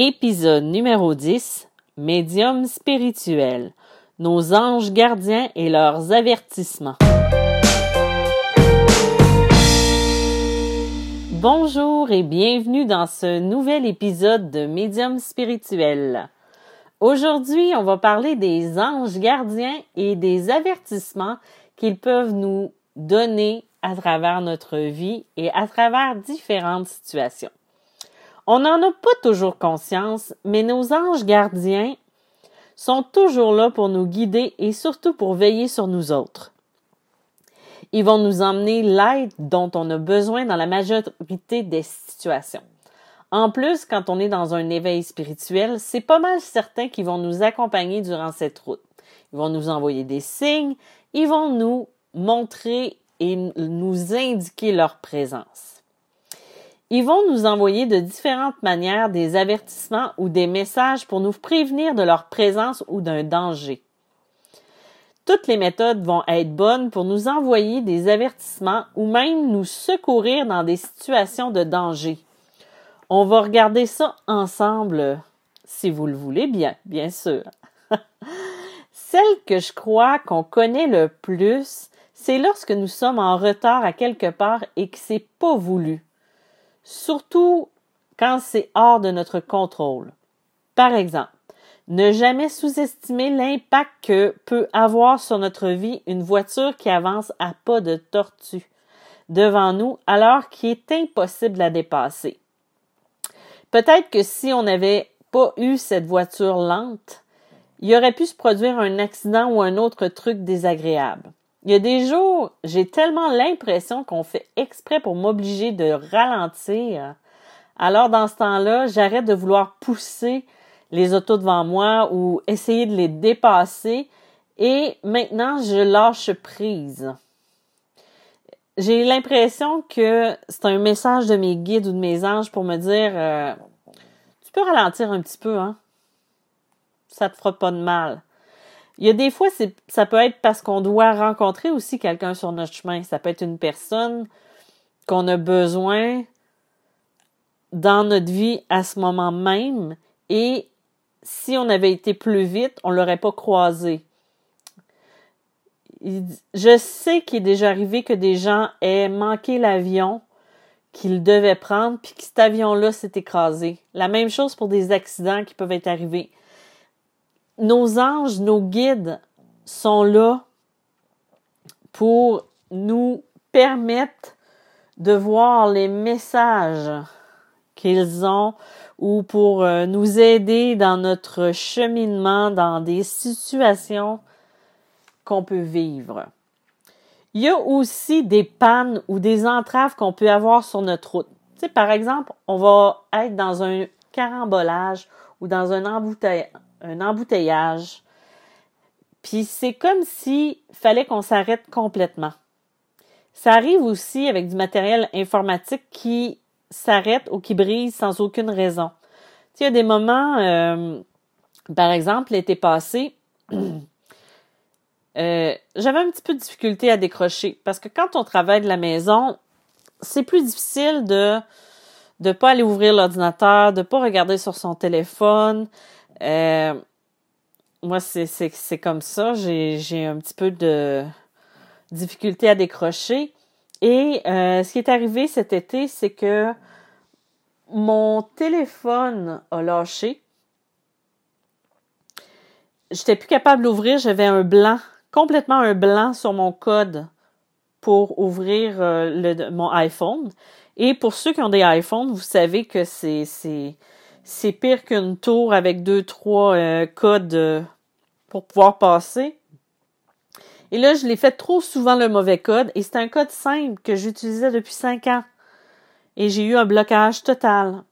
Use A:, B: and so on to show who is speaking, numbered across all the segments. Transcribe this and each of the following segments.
A: Épisode numéro 10 Médium spirituel Nos anges gardiens et leurs avertissements. Bonjour et bienvenue dans ce nouvel épisode de Médium spirituel. Aujourd'hui, on va parler des anges gardiens et des avertissements qu'ils peuvent nous donner à travers notre vie et à travers différentes situations. On n'en a pas toujours conscience, mais nos anges gardiens sont toujours là pour nous guider et surtout pour veiller sur nous autres. Ils vont nous emmener l'aide dont on a besoin dans la majorité des situations. En plus, quand on est dans un éveil spirituel, c'est pas mal certain qu'ils vont nous accompagner durant cette route. Ils vont nous envoyer des signes, ils vont nous montrer et nous indiquer leur présence. Ils vont nous envoyer de différentes manières des avertissements ou des messages pour nous prévenir de leur présence ou d'un danger. Toutes les méthodes vont être bonnes pour nous envoyer des avertissements ou même nous secourir dans des situations de danger. On va regarder ça ensemble, si vous le voulez bien, bien sûr. Celle que je crois qu'on connaît le plus, c'est lorsque nous sommes en retard à quelque part et que c'est pas voulu surtout quand c'est hors de notre contrôle. Par exemple, ne jamais sous-estimer l'impact que peut avoir sur notre vie une voiture qui avance à pas de tortue devant nous alors qu'il est impossible de la dépasser. Peut-être que si on n'avait pas eu cette voiture lente, il aurait pu se produire un accident ou un autre truc désagréable. Il y a des jours, j'ai tellement l'impression qu'on fait exprès pour m'obliger de ralentir. Alors, dans ce temps-là, j'arrête de vouloir pousser les autos devant moi ou essayer de les dépasser et maintenant, je lâche prise. J'ai l'impression que c'est un message de mes guides ou de mes anges pour me dire euh, tu peux ralentir un petit peu, hein? Ça te fera pas de mal. Il y a des fois, ça peut être parce qu'on doit rencontrer aussi quelqu'un sur notre chemin. Ça peut être une personne qu'on a besoin dans notre vie à ce moment même et si on avait été plus vite, on l'aurait pas croisé. Je sais qu'il est déjà arrivé que des gens aient manqué l'avion qu'ils devaient prendre puis que cet avion-là s'est écrasé. La même chose pour des accidents qui peuvent être arrivés nos anges, nos guides sont là pour nous permettre de voir les messages qu'ils ont ou pour euh, nous aider dans notre cheminement dans des situations qu'on peut vivre. Il y a aussi des pannes ou des entraves qu'on peut avoir sur notre route. Tu sais, par exemple, on va être dans un carambolage ou dans un embouteillage un embouteillage. Puis c'est comme s'il fallait qu'on s'arrête complètement. Ça arrive aussi avec du matériel informatique qui s'arrête ou qui brise sans aucune raison. Tu il y a des moments, euh, par exemple, l'été passé, euh, j'avais un petit peu de difficulté à décrocher parce que quand on travaille de la maison, c'est plus difficile de ne pas aller ouvrir l'ordinateur, de pas regarder sur son téléphone. Euh, moi, c'est comme ça. J'ai un petit peu de difficulté à décrocher. Et euh, ce qui est arrivé cet été, c'est que mon téléphone a lâché. J'étais plus capable d'ouvrir. J'avais un blanc, complètement un blanc sur mon code pour ouvrir euh, mon iPhone. Et pour ceux qui ont des iPhones, vous savez que c'est c'est pire qu'une tour avec deux, trois euh, codes euh, pour pouvoir passer. Et là, je l'ai fait trop souvent le mauvais code et c'est un code simple que j'utilisais depuis cinq ans. Et j'ai eu un blocage total.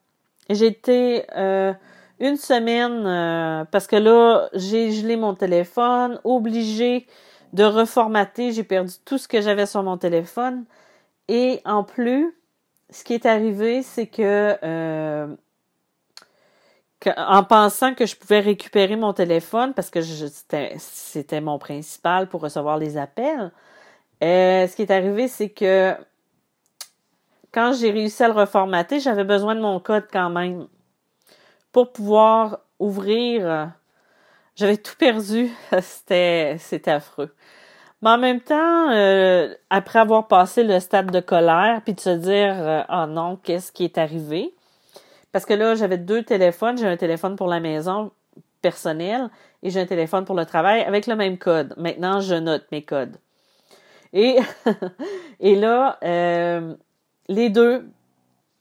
A: J'ai été euh, une semaine parce que là, j'ai gelé mon téléphone, obligé de reformater. J'ai perdu tout ce que j'avais sur mon téléphone. Et en plus, ce qui est arrivé, c'est que en pensant que je pouvais récupérer mon téléphone parce que c'était mon principal pour recevoir les appels, euh, ce qui est arrivé, c'est que quand j'ai réussi à le reformater, j'avais besoin de mon code quand même pour pouvoir ouvrir. Euh, j'avais tout perdu. C'était, affreux. Mais en même temps, euh, après avoir passé le stade de colère, puis de se dire, oh non, qu'est-ce qui est arrivé? Parce que là, j'avais deux téléphones. J'ai un téléphone pour la maison personnel et j'ai un téléphone pour le travail avec le même code. Maintenant, je note mes codes. Et, et là, euh, les deux,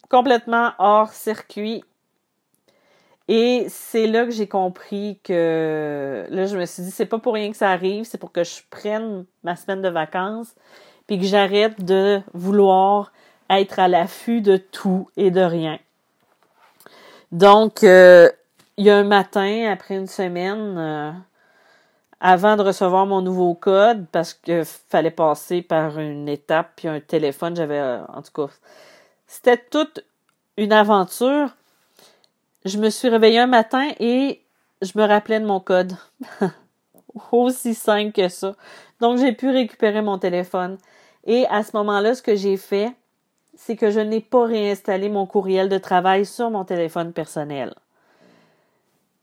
A: complètement hors circuit. Et c'est là que j'ai compris que là, je me suis dit, c'est pas pour rien que ça arrive, c'est pour que je prenne ma semaine de vacances, puis que j'arrête de vouloir être à l'affût de tout et de rien. Donc, euh, il y a un matin, après une semaine, euh, avant de recevoir mon nouveau code, parce qu'il fallait passer par une étape, puis un téléphone, j'avais, euh, en tout cas, c'était toute une aventure. Je me suis réveillée un matin et je me rappelais de mon code. Aussi simple que ça. Donc, j'ai pu récupérer mon téléphone. Et à ce moment-là, ce que j'ai fait, c'est que je n'ai pas réinstallé mon courriel de travail sur mon téléphone personnel.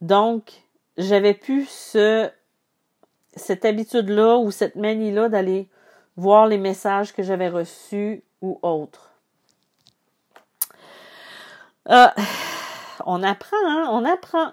A: Donc, j'avais plus ce, cette habitude-là ou cette manie-là d'aller voir les messages que j'avais reçus ou autres. Ah, on apprend, hein? On apprend.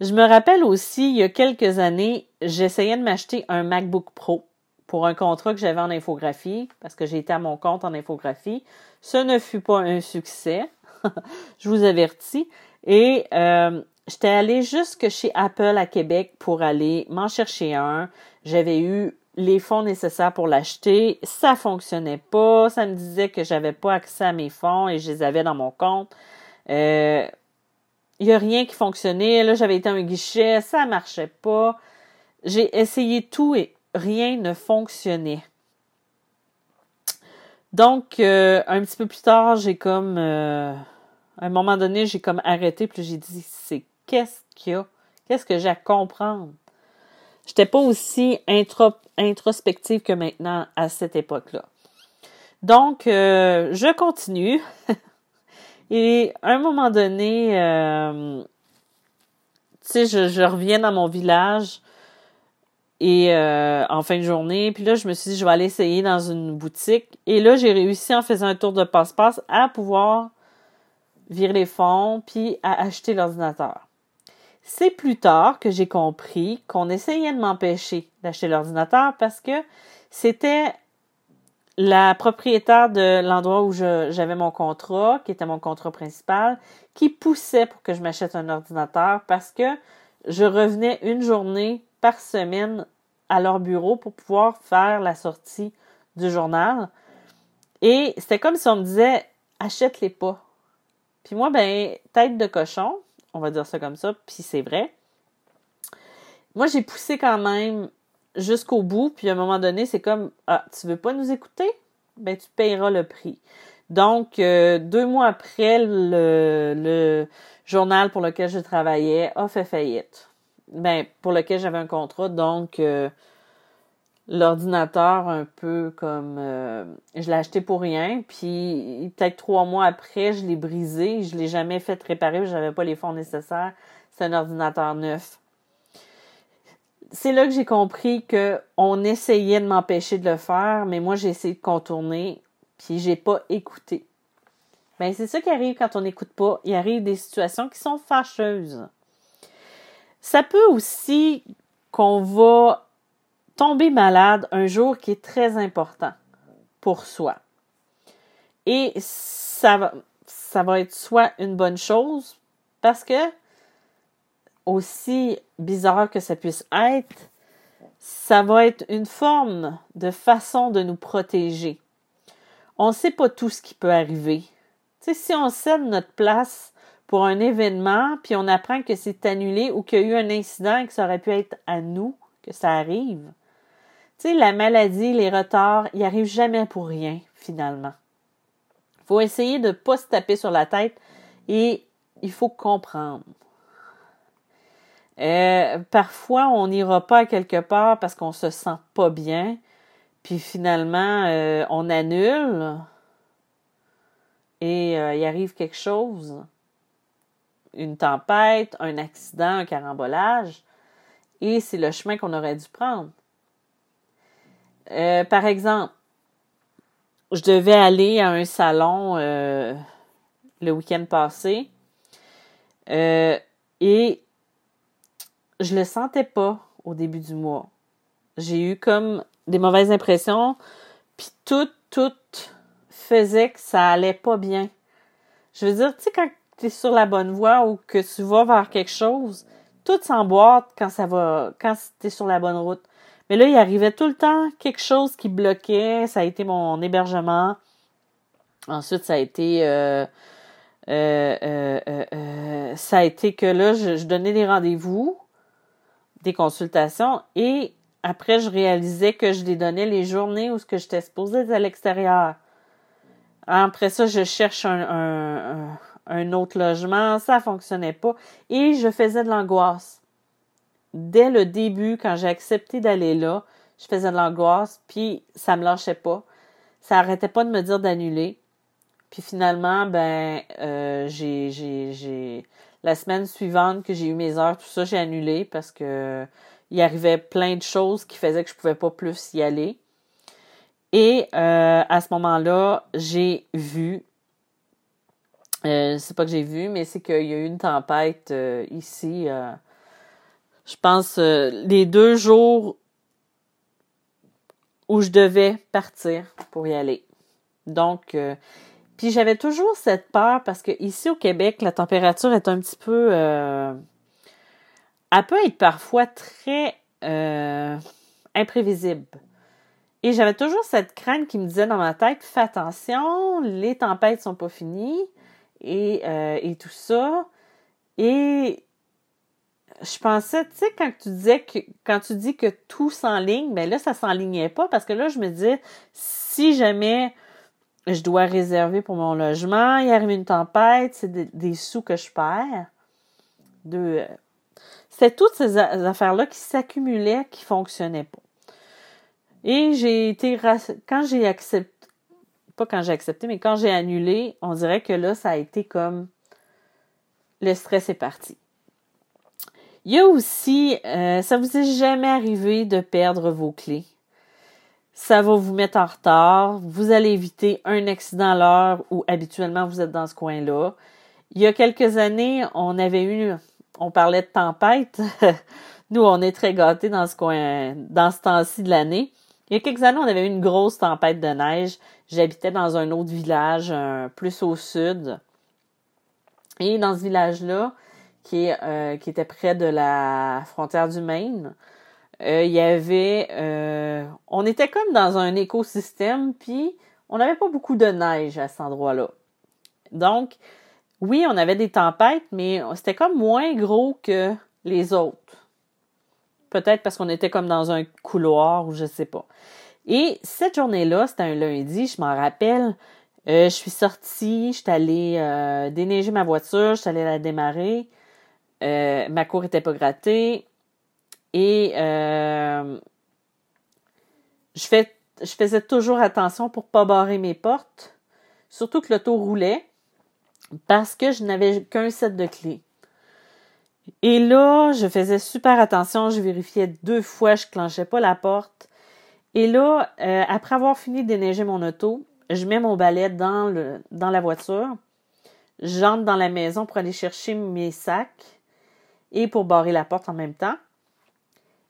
A: Je me rappelle aussi, il y a quelques années, j'essayais de m'acheter un MacBook Pro pour un contrat que j'avais en infographie, parce que j'étais à mon compte en infographie. Ce ne fut pas un succès, je vous avertis. Et euh, j'étais allée jusque chez Apple à Québec pour aller m'en chercher un. J'avais eu les fonds nécessaires pour l'acheter. Ça fonctionnait pas. Ça me disait que j'avais pas accès à mes fonds et je les avais dans mon compte. Il euh, y a rien qui fonctionnait. Là, j'avais été à un guichet, ça marchait pas. J'ai essayé tout et rien ne fonctionnait. Donc, euh, un petit peu plus tard, j'ai comme, euh, à un moment donné, j'ai comme arrêté, puis j'ai dit, c'est qu'est-ce qu'il y a? Qu'est-ce que j'ai à comprendre? J'étais pas aussi introspective que maintenant à cette époque-là. Donc, euh, je continue. Et à un moment donné, tu sais, je, reviens dans mon village et euh, en fin de journée, puis là, je me suis dit, je vais aller essayer dans une boutique. Et là, j'ai réussi en faisant un tour de passe-passe à pouvoir virer les fonds puis à acheter l'ordinateur. C'est plus tard que j'ai compris qu'on essayait de m'empêcher d'acheter l'ordinateur parce que c'était la propriétaire de l'endroit où j'avais mon contrat, qui était mon contrat principal, qui poussait pour que je m'achète un ordinateur parce que je revenais une journée par semaine à leur bureau pour pouvoir faire la sortie du journal. Et c'était comme si on me disait achète-les pas. Puis moi, ben, tête de cochon, on va dire ça comme ça, puis c'est vrai. Moi, j'ai poussé quand même jusqu'au bout, puis à un moment donné, c'est comme Ah, tu veux pas nous écouter? Ben, tu payeras le prix. Donc, euh, deux mois après, le, le, journal pour lequel je travaillais a fait faillite. Ben, pour lequel j'avais un contrat, donc euh, l'ordinateur un peu comme euh, je l'ai acheté pour rien puis peut-être trois mois après je l'ai brisé je l'ai jamais fait réparer j'avais pas les fonds nécessaires. C'est un ordinateur neuf. C'est là que j'ai compris que on essayait de m'empêcher de le faire mais moi j'ai essayé de contourner puis j'ai pas écouté. Ben c'est ça qui arrive quand on n'écoute pas. Il arrive des situations qui sont fâcheuses ça peut aussi qu'on va tomber malade un jour qui est très important pour soi. Et ça va, ça va être soit une bonne chose parce que, aussi bizarre que ça puisse être, ça va être une forme de façon de nous protéger. On ne sait pas tout ce qui peut arriver. Si on cède notre place pour un événement, puis on apprend que c'est annulé ou qu'il y a eu un incident et que ça aurait pu être à nous que ça arrive, tu sais, la maladie, les retards, ils arrivent jamais pour rien, finalement. Il faut essayer de ne pas se taper sur la tête et il faut comprendre. Euh, parfois, on n'ira pas quelque part parce qu'on se sent pas bien, puis finalement, euh, on annule et euh, il arrive quelque chose. Une tempête, un accident, un carambolage, et c'est le chemin qu'on aurait dû prendre. Euh, par exemple, je devais aller à un salon euh, le week-end passé euh, et je le sentais pas au début du mois. J'ai eu comme des mauvaises impressions, puis tout, tout faisait que ça allait pas bien. Je veux dire, tu sais, quand tu sur la bonne voie ou que tu vas vers quelque chose, tout s'emboîte quand ça va, quand tu es sur la bonne route. Mais là, il arrivait tout le temps quelque chose qui bloquait. Ça a été mon hébergement. Ensuite, ça a été euh, euh, euh, ça a été que là, je, donnais des rendez-vous, des consultations, et après, je réalisais que je les donnais les journées où ce que j'étais supposée être à l'extérieur. Après ça, je cherche un, autre logement, ça fonctionnait pas, et je faisais de l'angoisse. Dès le début, quand j'ai accepté d'aller là, je faisais de l'angoisse, puis ça me lâchait pas. Ça arrêtait pas de me dire d'annuler. Puis finalement, ben, euh, j'ai, j'ai, j'ai, la semaine suivante que j'ai eu mes heures, tout ça, j'ai annulé parce que il arrivait plein de choses qui faisaient que je pouvais pas plus y aller. Et euh, à ce moment-là, j'ai vu, euh, c'est pas que j'ai vu, mais c'est qu'il y a eu une tempête euh, ici. je pense les deux jours où je devais partir pour y aller. Donc, puis j'avais toujours cette peur parce que ici au Québec, la température est un petit peu. Euh, elle peut être parfois très euh, imprévisible. Et j'avais toujours cette crainte qui me disait dans ma tête fais attention, les tempêtes sont pas finies et, euh, et tout ça. Et je pensais, tu sais, quand tu disais que quand tu dis que tout s'enligne, ben là, ça s'enlignait pas parce que là, je me disais, si jamais je dois réserver pour mon logement, il arrive une tempête, c'est des, sous que je perds. De, c'est toutes ces affaires-là qui s'accumulaient, qui fonctionnaient pas. Et j'ai été, quand j'ai accepté, pas quand j'ai accepté, mais quand j'ai annulé, on dirait que là, ça a été comme le stress est parti. Il y a aussi, euh, ça vous est jamais arrivé de perdre vos clés? ça va vous mettre en retard. Vous allez éviter un accident à l'heure où habituellement vous êtes dans ce coin-là. Il y a quelques années, on avait eu, on parlait de tempête. Nous, on est très gâtés dans ce coin, dans ce temps-ci de l'année. Il y a quelques années, on avait eu une grosse tempête de neige. J'habitais dans un autre village, plus au sud. Et dans ce village-là, qui, euh, était près de la frontière du Maine, euh, il y avait, euh, on était comme dans un écosystème, puis on n'avait pas beaucoup de neige à cet endroit-là. Donc, oui, on avait des tempêtes, mais c'était comme moins gros que les autres. Peut-être parce qu'on était comme dans un couloir ou je sais pas. Et cette journée-là, c'était un lundi, je m'en rappelle. Euh, je suis sortie, je suis allée déneiger ma voiture, je suis allée la démarrer. ma cour était pas grattée. Et euh, je, fais, je faisais toujours attention pour pas barrer mes portes, surtout que l'auto roulait, parce que je n'avais qu'un set de clés. Et là, je faisais super attention, je vérifiais deux fois, je clenchais pas la porte. Et là, euh, après avoir fini de déneiger mon auto, je mets mon balai dans, la voiture, j'entre dans la maison pour aller chercher mes sacs et pour barrer la porte en même temps.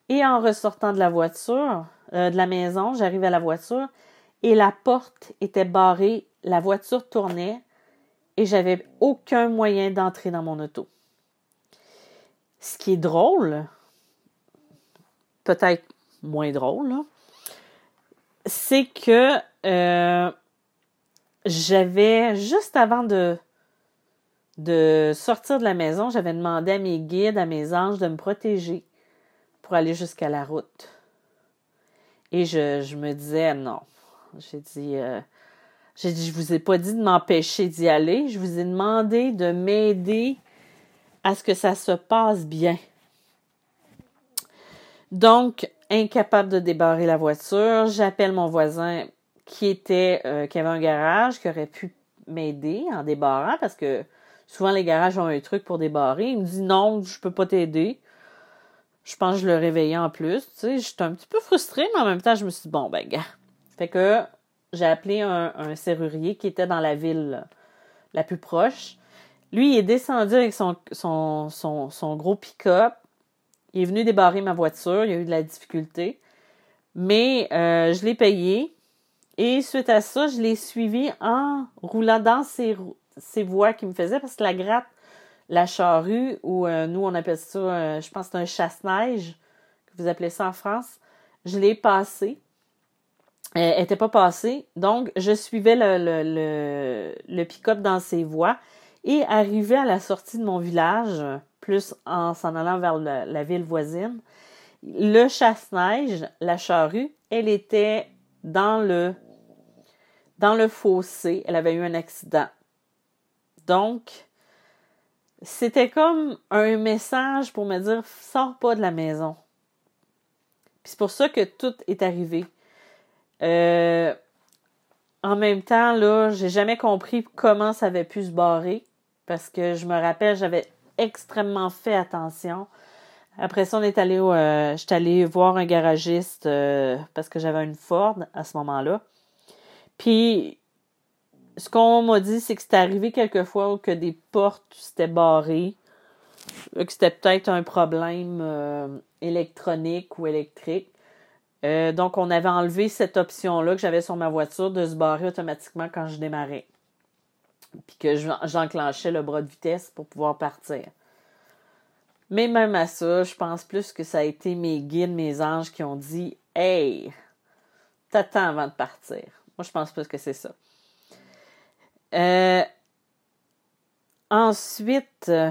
A: Et en ressortant de la voiture, euh, de la maison, j'arrive à la voiture et la porte était barrée, la voiture tournait et j'avais aucun moyen d'entrer dans mon auto. Ce qui est drôle, peut-être moins drôle, c'est que euh, j'avais, juste avant de, de sortir de la maison, j'avais demandé à mes guides, à mes anges de me protéger pour aller jusqu'à la route. Et je, me disais, non. J'ai dit, euh, j'ai dit, je vous ai pas dit de m'empêcher d'y aller. Je vous ai demandé de m'aider à ce que ça se passe bien. Donc, incapable de débarrer la voiture, j'appelle mon voisin qui était, euh, qui avait un garage, qui aurait pu m'aider en débarrant parce que souvent les garages ont un truc pour débarrer. Il me dit non, je peux pas t'aider. Je pense que je le réveillais en plus. Tu sais, j'étais un petit peu frustrée, mais en même temps, je me suis dit, bon, ben, gars. Fait que j'ai appelé un, serrurier qui était dans la ville la plus proche. Lui, il est descendu avec son, gros pick-up. Il est venu débarrer ma voiture. Il y a eu de la difficulté. Mais euh, je l'ai payé. Et suite à ça, je l'ai suivi en roulant dans ces, voies qu'il me faisait parce que la gratte la charrue, ou euh, nous on appelle ça, euh, je pense que c'est un chasse-neige, que vous appelez ça en France, je l'ai passé. Elle n'était pas passée. Donc, je suivais le, le, pick-up dans ses voies et arrivé à la sortie de mon village, en s'en allant vers la ville voisine, le chasse-neige, la charrue, elle était dans le dans le fossé. Elle avait eu un accident. Donc, c'était comme un message pour me dire sors pas de la maison. Puis c'est pour ça que tout est arrivé. Euh, en même temps, là, j'ai jamais compris comment ça avait pu se barrer. Parce que je me rappelle, j'avais extrêmement fait attention. Après ça, on est allé euh, j'étais voir un garagiste euh, parce que j'avais une Ford à ce moment-là. Puis ce qu'on m'a dit, c'est que c'était arrivé quelquefois que des portes s'étaient barrées, que c'était peut-être un problème euh, électronique ou électrique. Euh, donc, on avait enlevé cette option-là que j'avais sur ma voiture de se barrer automatiquement quand je démarrais. Puis que j'enclenchais le bras de vitesse pour pouvoir partir. Mais même à ça, je pense plus que ça a été mes guides, mes anges qui ont dit Hey, t'attends avant de partir. Moi, je pense plus que c'est ça. Euh, ensuite, euh,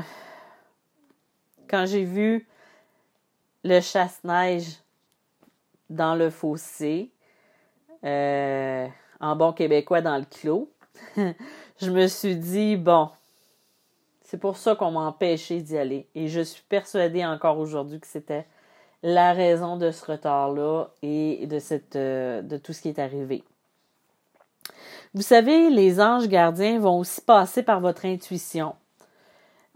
A: quand j'ai vu le chasse-neige dans le fossé, euh, en bon québécois dans le clos, je me suis dit, bon, c'est pour ça qu'on m'a empêché d'y aller. Et je suis persuadée encore aujourd'hui que c'était la raison de ce retard-là et de, de tout ce qui est arrivé. Vous savez, les anges gardiens vont aussi passer par votre intuition.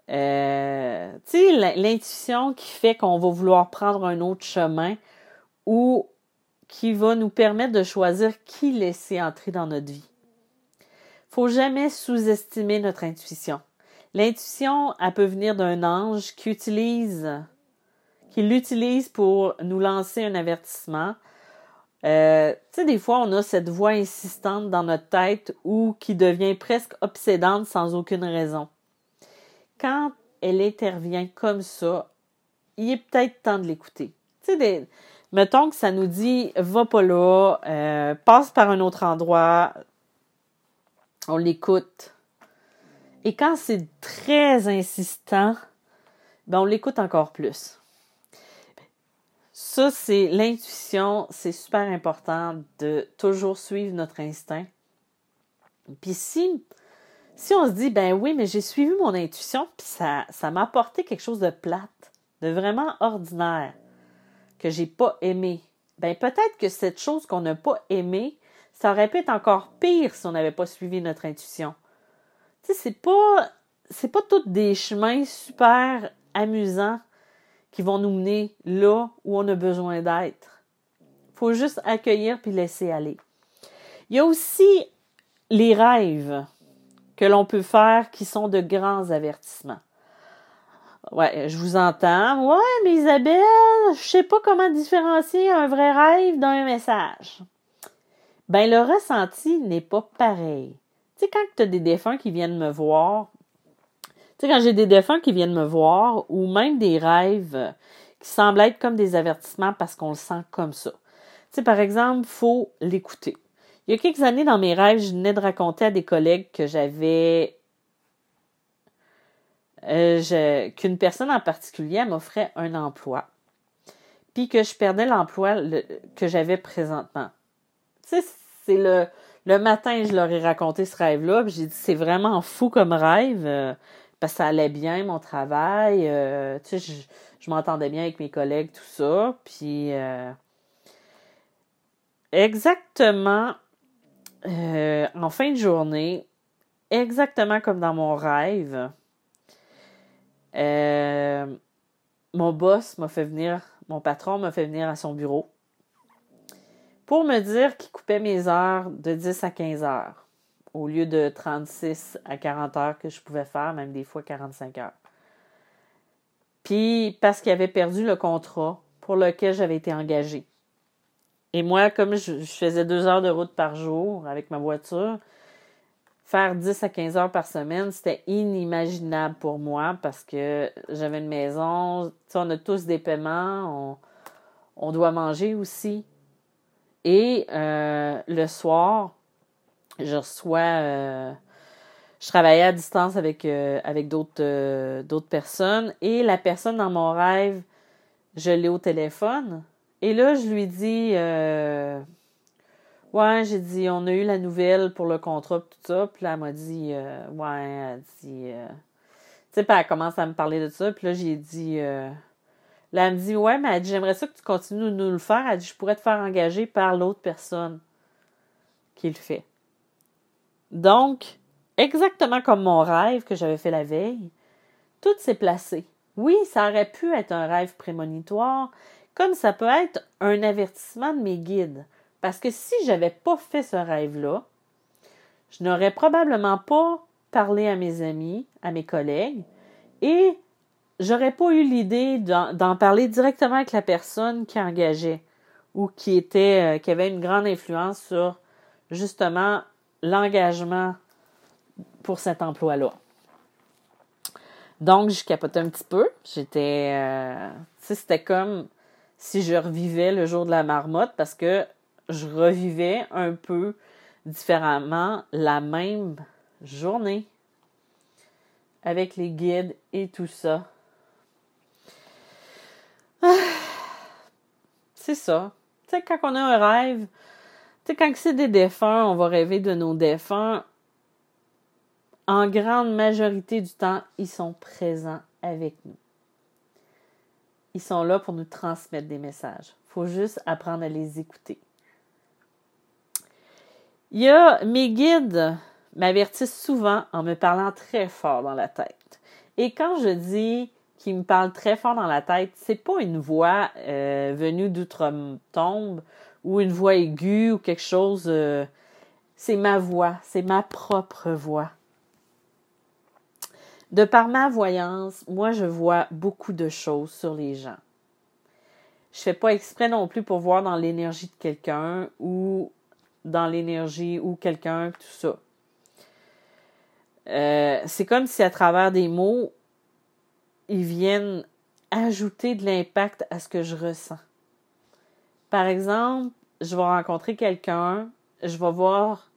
A: Euh, tu sais, l'intuition qui fait qu'on va vouloir prendre un autre chemin ou qui va nous permettre de choisir qui laisser entrer dans notre vie. Faut jamais sous-estimer notre intuition. L'intuition, elle peut venir d'un ange qui utilise, qui l'utilise pour nous lancer un avertissement, euh, tu sais, des fois, on a cette voix insistante dans notre tête ou qui devient presque obsédante sans aucune raison. Quand elle intervient comme ça, il est peut-être temps de l'écouter. Tu sais, mettons que ça nous dit va pas là, euh, passe par un autre endroit, on l'écoute. Et quand c'est très insistant, ben on l'écoute encore plus. Ça, c'est l'intuition. C'est super important de toujours suivre notre instinct. Puis si, on se dit, ben oui, mais j'ai suivi mon intuition, puis ça, ça m'a apporté quelque chose de plate, de vraiment ordinaire, que j'ai pas aimé, ben peut-être que cette chose qu'on n'a pas aimée, ça aurait pu être encore pire si on n'avait pas suivi notre intuition. Tu sais, c'est pas, c'est pas tous des chemins super amusants qui vont nous mener là où on a besoin d'être. Faut juste accueillir puis laisser aller. Il y a aussi les rêves que l'on peut faire qui sont de grands avertissements. Ouais, je vous entends. Ouais, mais Isabelle, je sais pas comment différencier un vrai rêve d'un message. Ben, le ressenti n'est pas pareil. Tu sais, quand tu as des défunts qui viennent me voir, tu sais, quand j'ai des défunts qui viennent me voir ou même des rêves qui semblent être comme des avertissements parce qu'on le sent comme ça. Tu sais, par exemple, faut l'écouter. Il y a quelques années, dans mes rêves, je venais de raconter à des collègues que j'avais euh, qu'une personne en particulier m'offrait un emploi, puis que je perdais l'emploi que j'avais présentement. Tu sais, c'est le, le matin, je leur ai raconté ce rêve-là, puis j'ai dit c'est vraiment fou comme rêve. Euh, parce que ça allait bien, mon travail. Euh, tu sais, je, m'entendais bien avec mes collègues, tout ça. Puis, euh, exactement en fin de journée, exactement comme dans mon rêve, mon boss m'a fait venir, mon patron m'a fait venir à son bureau pour me dire qu'il coupait mes heures de 10 à 15 heures au lieu de 36 à 40 heures que je pouvais faire, même des fois 45 heures. Puis parce qu'il avait perdu le contrat pour lequel j'avais été engagée. Et moi, comme je, faisais deux heures de route par jour avec ma voiture, faire 10 à 15 heures par semaine, c'était inimaginable pour moi parce que j'avais une maison, on a tous des paiements, on, doit manger aussi. Et euh, le soir, je reçois, euh, je travaillais à distance avec, euh, avec d'autres, personnes et la personne dans mon rêve, je l'ai au téléphone. Et là, je lui dis, Ouais, j'ai dit, on a eu la nouvelle pour le contrat, tout ça. Puis là, elle m'a dit, ouais, elle dit, tu sais, elle commence à me parler de ça. Puis là, j'ai dit, là, elle me dit, ouais, mais elle dit, j'aimerais ça que tu continues de nous le faire. Elle dit, je pourrais te faire engager par l'autre personne qui le fait. Donc, exactement comme mon rêve que j'avais fait la veille, tout s'est placé. Oui, ça aurait pu être un rêve prémonitoire, comme ça peut être un avertissement de mes guides. Parce que si j'avais pas fait ce rêve-là, je n'aurais probablement pas parlé à mes amis, à mes collègues, et j'aurais pas eu l'idée d'en parler directement avec la personne qui engageait ou qui était, euh, qui avait une grande influence sur justement l'engagement pour cet emploi-là. Donc, je capotais un petit peu. J'étais, euh, c'était comme si je revivais le jour de la marmotte parce que je revivais un peu différemment la même journée avec les guides et tout ça. C'est ça. Tu sais, quand on a un rêve, tu sais, quand c'est des défunts, on va rêver de nos défunts. En grande majorité du temps, ils sont présents avec nous. Ils sont là pour nous transmettre des messages. Il faut juste apprendre à les écouter. Il y a mes guides m'avertissent souvent en me parlant très fort dans la tête. Et quand je dis qu'ils me parlent très fort dans la tête, c'est pas une voix euh, venue d'outre-tombe ou une voix aiguë ou quelque chose. Euh, c'est ma voix, c'est ma propre voix. De par ma voyance, moi je vois beaucoup de choses sur les gens. Je fais pas exprès non plus pour voir dans l'énergie de quelqu'un ou dans l'énergie ou quelqu'un, tout ça. Euh, c'est comme si à travers des mots, ils viennent ajouter de l'impact à ce que je ressens. Par exemple, je vais rencontrer quelqu'un, je vais voir,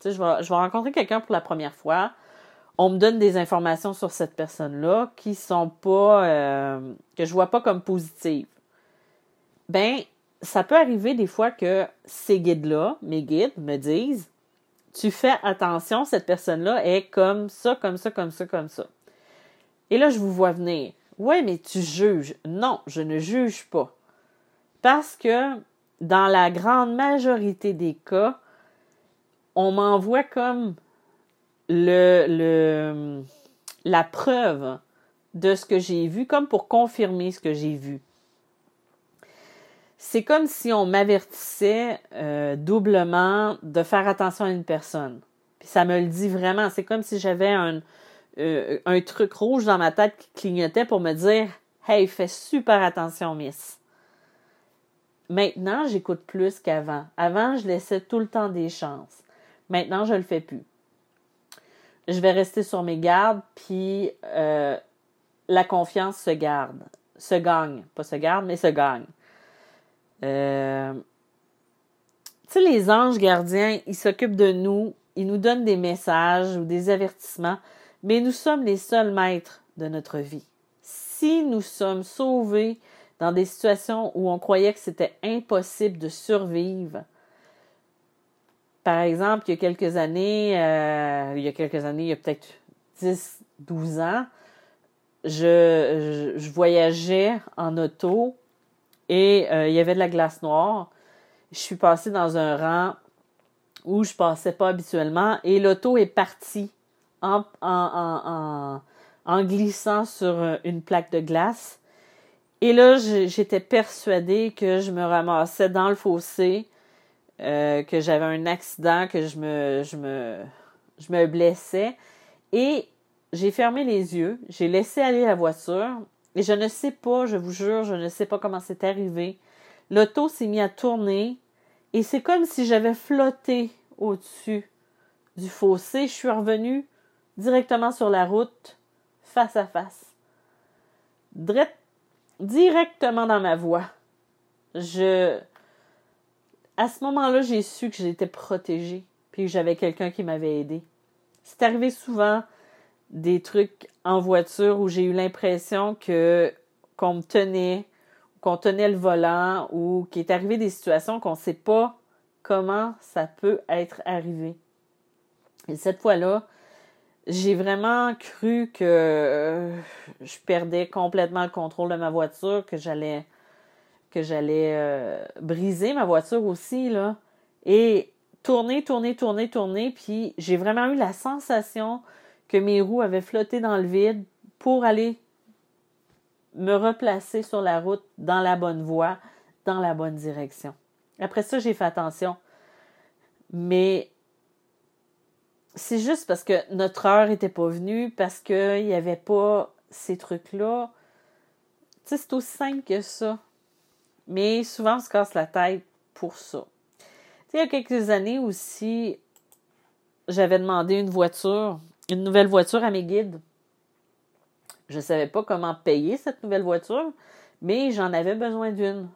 A: tu sais, je vais, rencontrer quelqu'un pour la première fois. On me donne des informations sur cette personne-là qui sont pas, euh, que je vois pas comme positives. Ben, ça peut arriver des fois que ces guides-là, mes guides, me disent Tu fais attention, cette personne-là est comme ça, comme ça, comme ça, comme ça. Et là, je vous vois venir. Ouais, mais tu juges. Non, je ne juge pas. Parce que dans la grande majorité des cas, on m'envoie comme le, la preuve de ce que j'ai vu, comme pour confirmer ce que j'ai vu c'est comme si on m'avertissait euh, doublement de faire attention à une personne. Puis ça me le dit vraiment. C'est comme si j'avais un, euh, un truc rouge dans ma tête qui clignotait pour me dire Hey, fais super attention, Miss. Maintenant, j'écoute plus qu'avant. Avant, je laissais tout le temps des chances. Maintenant, je le fais plus. Je vais rester sur mes gardes, puis euh, la confiance se garde, se gagne. Pas se garde, mais se gagne. Euh, tu sais, les anges gardiens, ils s'occupent de nous, ils nous donnent des messages ou des avertissements, mais nous sommes les seuls maîtres de notre vie. Si nous sommes sauvés dans des situations où on croyait que c'était impossible de survivre, par exemple, il y a quelques années, euh, il y a quelques années, il y a peut-être 10, 12 ans, je, voyageais en auto et euh, il y avait de la glace noire. Je suis passée dans un rang où je passais pas habituellement et l'auto est partie en, glissant sur une plaque de glace. Et là, j'étais persuadée que je me ramassais dans le fossé, que j'avais un accident, que je me, je me, je me blessais. Et j'ai fermé les yeux, j'ai laissé aller la voiture, et je ne sais pas, je vous jure, je ne sais pas comment c'est arrivé. L'auto s'est mis à tourner, et c'est comme si j'avais flotté au-dessus du fossé. Je suis revenue directement sur la route, face à face. directement dans ma voie. Je. À ce moment-là, j'ai su que j'étais protégée, puis que j'avais quelqu'un qui m'avait aidé. C'est arrivé souvent des trucs en voiture où j'ai eu l'impression que qu'on me tenait, qu'on tenait le volant ou qu'il est arrivé des situations qu'on ne sait pas comment ça peut être arrivé. Et cette fois-là, j'ai vraiment cru que euh, je perdais complètement le contrôle de ma voiture, que j'allais que j'allais euh, briser ma voiture aussi là et tourner, tourner, tourner, tourner, puis j'ai vraiment eu la sensation que mes roues avaient flotté dans le vide pour aller me replacer sur la route dans la bonne voie, dans la bonne direction. Après ça, j'ai fait attention. Mais c'est juste parce que notre heure n'était pas venue, parce qu'il n'y avait pas ces trucs-là. Tu sais, c'est aussi simple que ça. Mais souvent, on se casse la tête pour ça. Il y a quelques années aussi, j'avais demandé une voiture, une nouvelle voiture à mes guides. Je ne savais pas comment payer cette nouvelle voiture, mais j'en avais besoin d'une.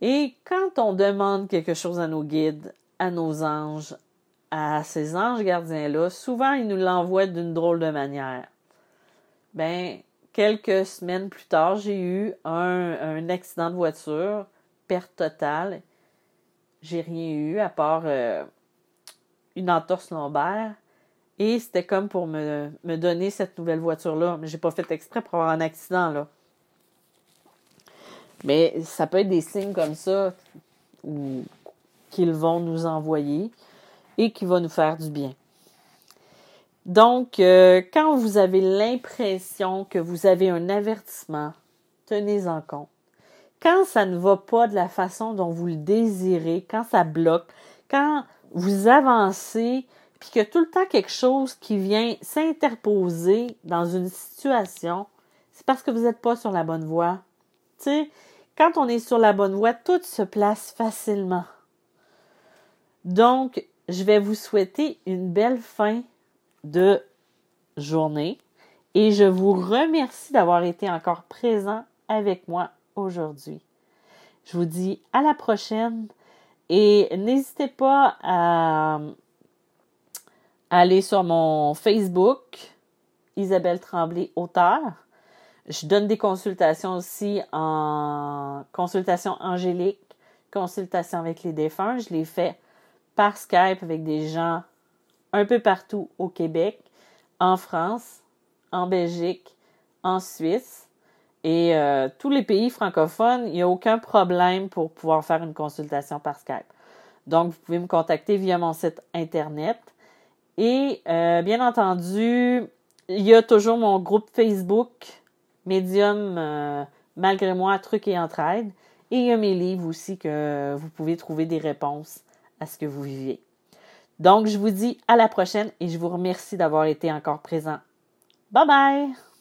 A: Et quand on demande quelque chose à nos guides, à nos anges, à ces anges gardiens-là, souvent ils nous l'envoient d'une drôle de manière. Ben, quelques semaines plus tard, j'ai eu un, accident de voiture, perte totale. J'ai rien eu à part euh, une entorse lombaire. Et c'était comme pour me, donner cette nouvelle voiture-là. Mais j'ai pas fait exprès pour avoir un accident, là. Mais ça peut être des signes comme ça qu'ils vont nous envoyer et qui vont nous faire du bien. Donc, euh, quand vous avez l'impression que vous avez un avertissement, tenez-en compte. Quand ça ne va pas de la façon dont vous le désirez, quand ça bloque, quand vous avancez, puis a tout le temps quelque chose qui vient s'interposer dans une situation, c'est parce que vous n'êtes pas sur la bonne voie. Tu sais, quand on est sur la bonne voie, tout se place facilement. Donc, je vais vous souhaiter une belle fin de journée et je vous remercie d'avoir été encore présent avec moi aujourd'hui. Je vous dis à la prochaine et n'hésitez pas à aller sur mon Facebook, Isabelle Tremblay, auteur. Je donne des consultations aussi en consultation angélique, consultation avec les défunts. Je les fais par Skype avec des gens un peu partout au Québec, en France, en Belgique, en Suisse et euh, tous les pays francophones, il n'y a aucun problème pour pouvoir faire une consultation par Skype. Donc, vous pouvez me contacter via mon site Internet. Et euh, bien entendu, il y a toujours mon groupe Facebook, Medium euh, Malgré moi, Trucs et Entraide. Et il y a mes livres aussi que vous pouvez trouver des réponses à ce que vous vivez. Donc, je vous dis à la prochaine et je vous remercie d'avoir été encore présent. Bye bye!